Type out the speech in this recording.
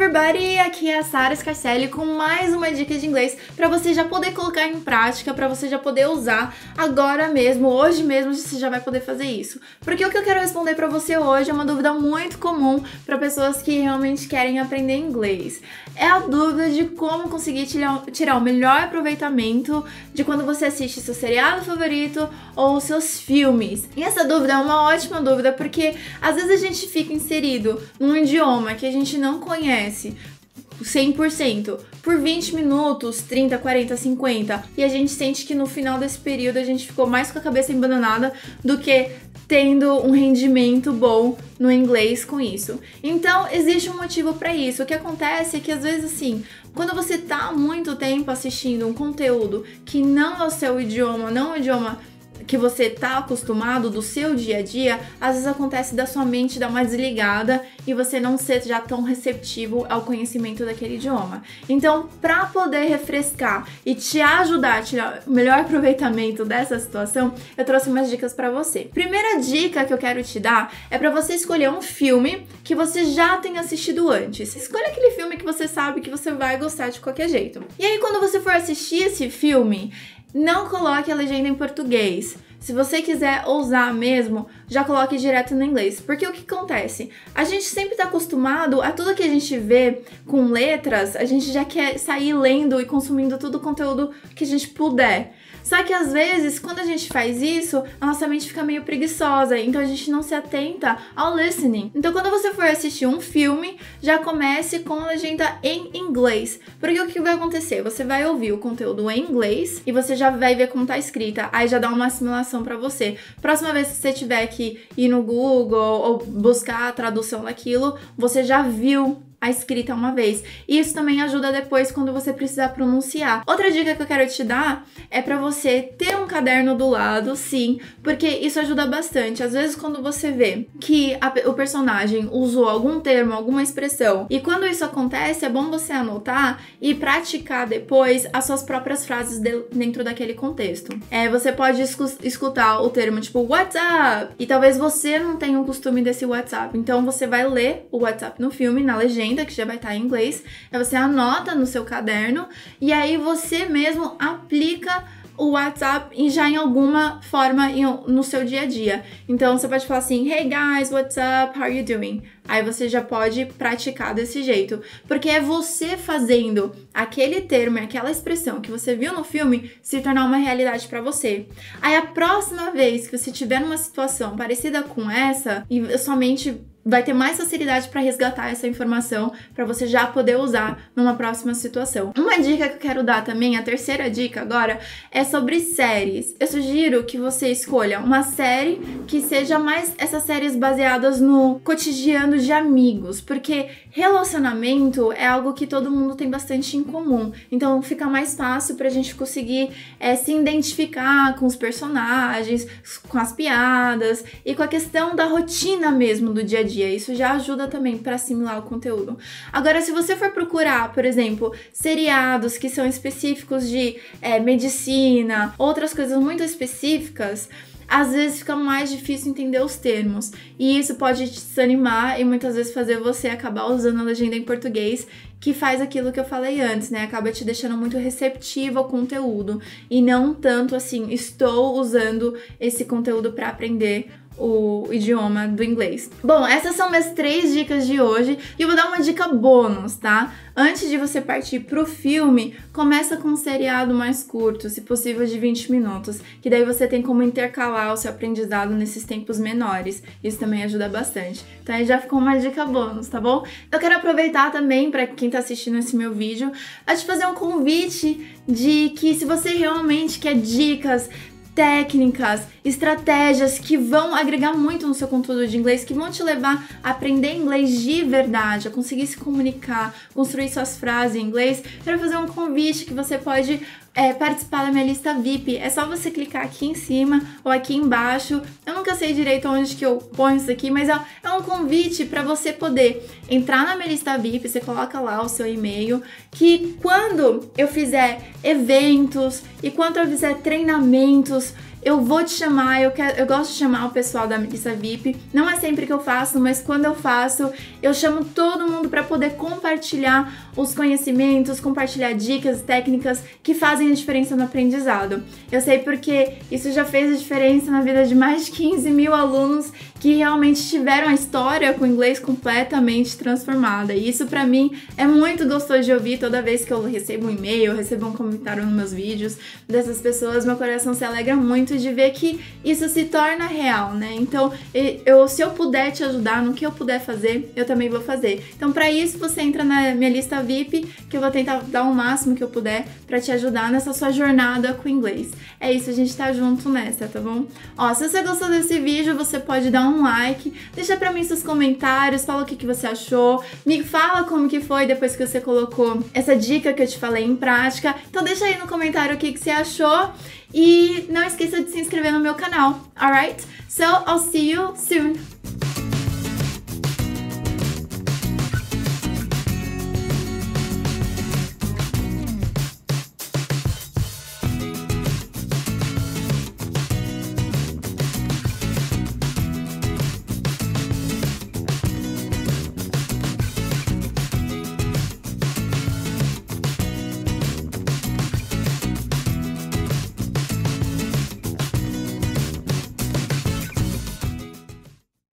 everybody! Aqui é a Sara Scarcelli com mais uma dica de inglês para você já poder colocar em prática, para você já poder usar agora mesmo, hoje mesmo você já vai poder fazer isso. Porque o que eu quero responder para você hoje é uma dúvida muito comum para pessoas que realmente querem aprender inglês. É a dúvida de como conseguir tirar o melhor aproveitamento de quando você assiste seu seriado favorito ou seus filmes. E essa dúvida é uma ótima dúvida porque às vezes a gente fica inserido num idioma que a gente não conhece 100% por 20 minutos, 30, 40, 50, e a gente sente que no final desse período a gente ficou mais com a cabeça embananada do que tendo um rendimento bom no inglês com isso. Então, existe um motivo para isso. O que acontece é que às vezes assim, quando você tá muito tempo assistindo um conteúdo que não é o seu idioma, não é o idioma que você tá acostumado do seu dia a dia, às vezes acontece da sua mente dar uma desligada e você não ser já tão receptivo ao conhecimento daquele idioma. Então, para poder refrescar e te ajudar a tirar o melhor aproveitamento dessa situação, eu trouxe umas dicas para você. Primeira dica que eu quero te dar é para você escolher um filme que você já tenha assistido antes. Escolha aquele filme que você sabe que você vai gostar de qualquer jeito. E aí, quando você for assistir esse filme, não coloque a legenda em português. Se você quiser ousar mesmo, já coloque direto no inglês. Porque o que acontece? A gente sempre está acostumado a tudo que a gente vê com letras, a gente já quer sair lendo e consumindo todo o conteúdo que a gente puder. Só que às vezes, quando a gente faz isso, a nossa mente fica meio preguiçosa, então a gente não se atenta ao listening. Então, quando você for assistir um filme, já comece com a legenda em inglês. Porque o que vai acontecer? Você vai ouvir o conteúdo em inglês e você já vai ver como tá escrita, aí já dá uma assimilação para você. Próxima vez que você tiver que ir no Google ou buscar a tradução daquilo, você já viu a escrita uma vez. E isso também ajuda depois quando você precisar pronunciar. Outra dica que eu quero te dar é para você ter um caderno do lado, sim, porque isso ajuda bastante. Às vezes quando você vê que a, o personagem usou algum termo, alguma expressão, e quando isso acontece, é bom você anotar e praticar depois as suas próprias frases de, dentro daquele contexto. É, você pode escutar o termo tipo WhatsApp e talvez você não tenha o costume desse WhatsApp, então você vai ler o WhatsApp no filme, na legenda que já vai estar em inglês. Aí você anota no seu caderno e aí você mesmo aplica o WhatsApp já em alguma forma no seu dia a dia. Então você pode falar assim: Hey guys, what's up? How are you doing? Aí você já pode praticar desse jeito, porque é você fazendo aquele termo, aquela expressão que você viu no filme se tornar uma realidade para você. Aí a próxima vez que você tiver numa situação parecida com essa e somente vai ter mais facilidade para resgatar essa informação para você já poder usar numa próxima situação. Uma dica que eu quero dar também, a terceira dica agora, é sobre séries. Eu sugiro que você escolha uma série que seja mais essas séries baseadas no cotidiano de amigos, porque relacionamento é algo que todo mundo tem bastante em comum. Então fica mais fácil pra gente conseguir é, se identificar com os personagens, com as piadas e com a questão da rotina mesmo do dia a dia dia. Isso já ajuda também para assimilar o conteúdo. Agora, se você for procurar, por exemplo, seriados que são específicos de é, medicina, outras coisas muito específicas, às vezes fica mais difícil entender os termos. E isso pode te desanimar e muitas vezes fazer você acabar usando a legenda em português, que faz aquilo que eu falei antes, né? Acaba te deixando muito receptivo ao conteúdo e não tanto assim, estou usando esse conteúdo para aprender o idioma do inglês. Bom, essas são minhas três dicas de hoje e eu vou dar uma dica bônus, tá? Antes de você partir pro filme, começa com um seriado mais curto, se possível de 20 minutos, que daí você tem como intercalar o seu aprendizado nesses tempos menores. Isso também ajuda bastante. Então aí já ficou uma dica bônus, tá bom? Eu quero aproveitar também para quem tá assistindo esse meu vídeo, a te fazer um convite de que se você realmente quer dicas técnicas, estratégias que vão agregar muito no seu conteúdo de inglês, que vão te levar a aprender inglês de verdade, a conseguir se comunicar, construir suas frases em inglês. Quero fazer um convite que você pode é, participar da minha lista VIP. É só você clicar aqui em cima ou aqui embaixo. Nunca sei direito onde que eu ponho isso aqui, mas é, é um convite para você poder entrar na minha lista VIP. Você coloca lá o seu e-mail, que quando eu fizer eventos e quando eu fizer treinamentos eu vou te chamar, eu, quero, eu gosto de chamar o pessoal da Melissa VIP. Não é sempre que eu faço, mas quando eu faço, eu chamo todo mundo para poder compartilhar os conhecimentos, compartilhar dicas, técnicas que fazem a diferença no aprendizado. Eu sei porque isso já fez a diferença na vida de mais de 15 mil alunos que realmente tiveram a história com o inglês completamente transformada. E isso para mim é muito gostoso de ouvir toda vez que eu recebo um e-mail, recebo um comentário nos meus vídeos dessas pessoas, meu coração se alegra muito de ver que isso se torna real, né? Então, eu, se eu puder te ajudar no que eu puder fazer, eu também vou fazer. Então, para isso, você entra na minha lista VIP, que eu vou tentar dar o máximo que eu puder para te ajudar nessa sua jornada com o inglês. É isso, a gente tá junto nessa, tá bom? Ó, se você gostou desse vídeo, você pode dar um like, deixa para mim seus comentários, fala o que, que você achou, me fala como que foi depois que você colocou essa dica que eu te falei em prática. Então deixa aí no comentário o que, que você achou e não esqueça de se inscrever no meu canal, alright? So I'll see you soon.